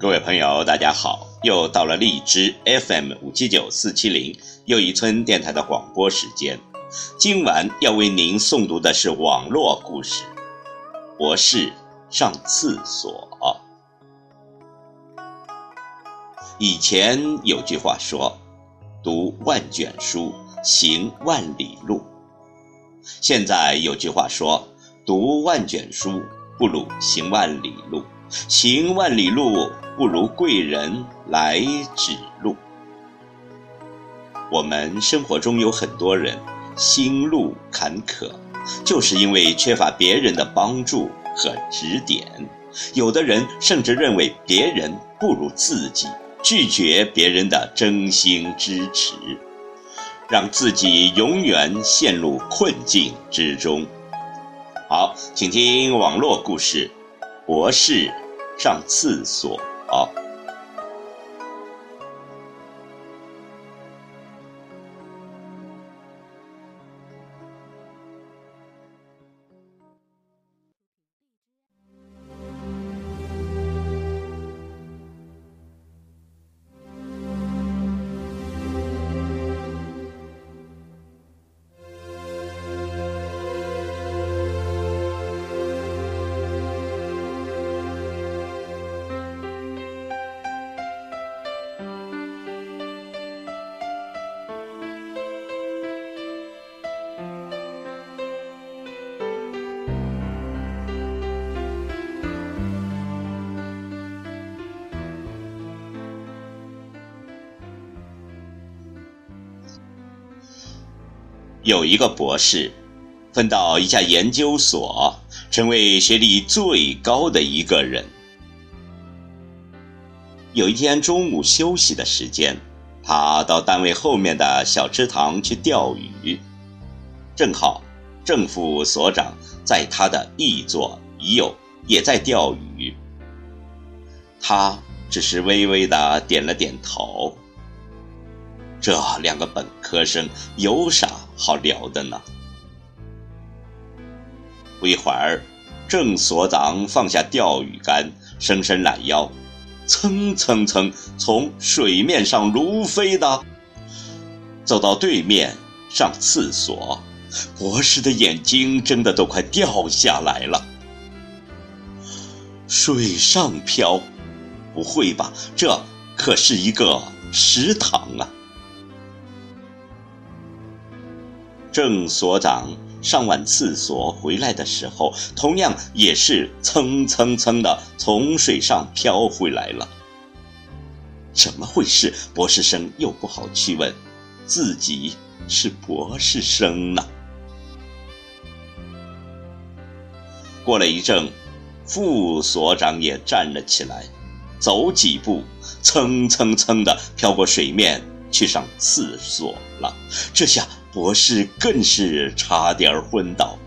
各位朋友，大家好！又到了荔枝 FM 五七九四七零又一村电台的广播时间。今晚要为您诵读的是网络故事《博士上厕所》。以前有句话说：“读万卷书，行万里路。”现在有句话说：“读万卷书，不如行万里路。”行万里路，不如贵人来指路。我们生活中有很多人心路坎坷，就是因为缺乏别人的帮助和指点。有的人甚至认为别人不如自己，拒绝别人的真心支持，让自己永远陷入困境之中。好，请听网络故事，博士。上厕所啊。有一个博士，分到一家研究所，成为学历最高的一个人。有一天中午休息的时间，他到单位后面的小池塘去钓鱼，正好正副所长在他的一左一右也在钓鱼，他只是微微的点了点头。这两个本科生有啥好聊的呢？不一会儿，郑所长放下钓鱼竿，伸伸懒腰，蹭蹭蹭从水面上如飞的走到对面上厕所。博士的眼睛睁得都快掉下来了。水上漂？不会吧？这可是一个食堂啊！郑所长上完厕所回来的时候，同样也是蹭蹭蹭的从水上飘回来了。怎么回事？博士生又不好去问，自己是博士生呢。过了一阵，副所长也站了起来，走几步，蹭蹭蹭的飘过水面去上厕所了。这下。博士更是差点昏倒。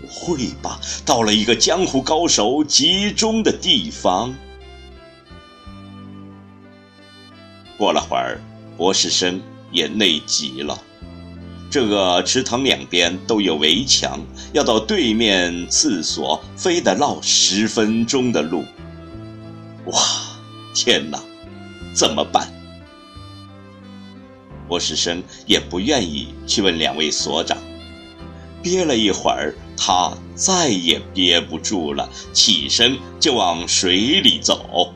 不会吧，到了一个江湖高手集中的地方。过了会儿，博士生也累极了。这个池塘两边都有围墙，要到对面厕所，非得绕十分钟的路。哇，天哪，怎么办？博士生也不愿意去问两位所长，憋了一会儿，他再也憋不住了，起身就往水里走。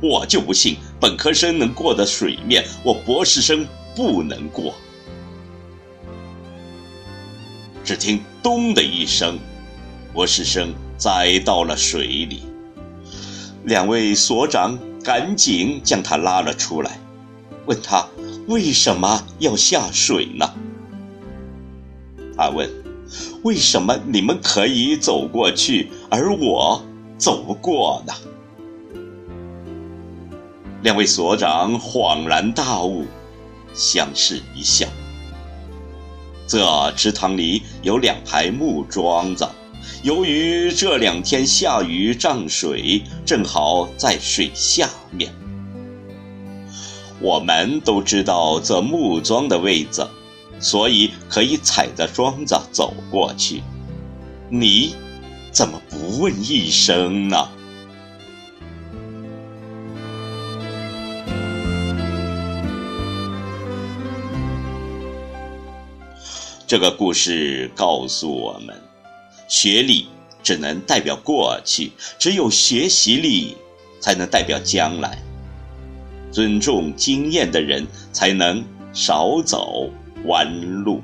我就不信本科生能过的水面，我博士生不能过。只听“咚”的一声，博士生栽到了水里。两位所长赶紧将他拉了出来，问他。为什么要下水呢？他问：“为什么你们可以走过去，而我走不过呢？”两位所长恍然大悟，相视一笑。这池塘里有两排木桩子，由于这两天下雨涨水，正好在水下面。我们都知道这木桩的位置所以可以踩着桩子走过去。你怎么不问一声呢？这个故事告诉我们学历只能代表过去只有学习力才能代表将来。尊重经验的人才能少走弯路。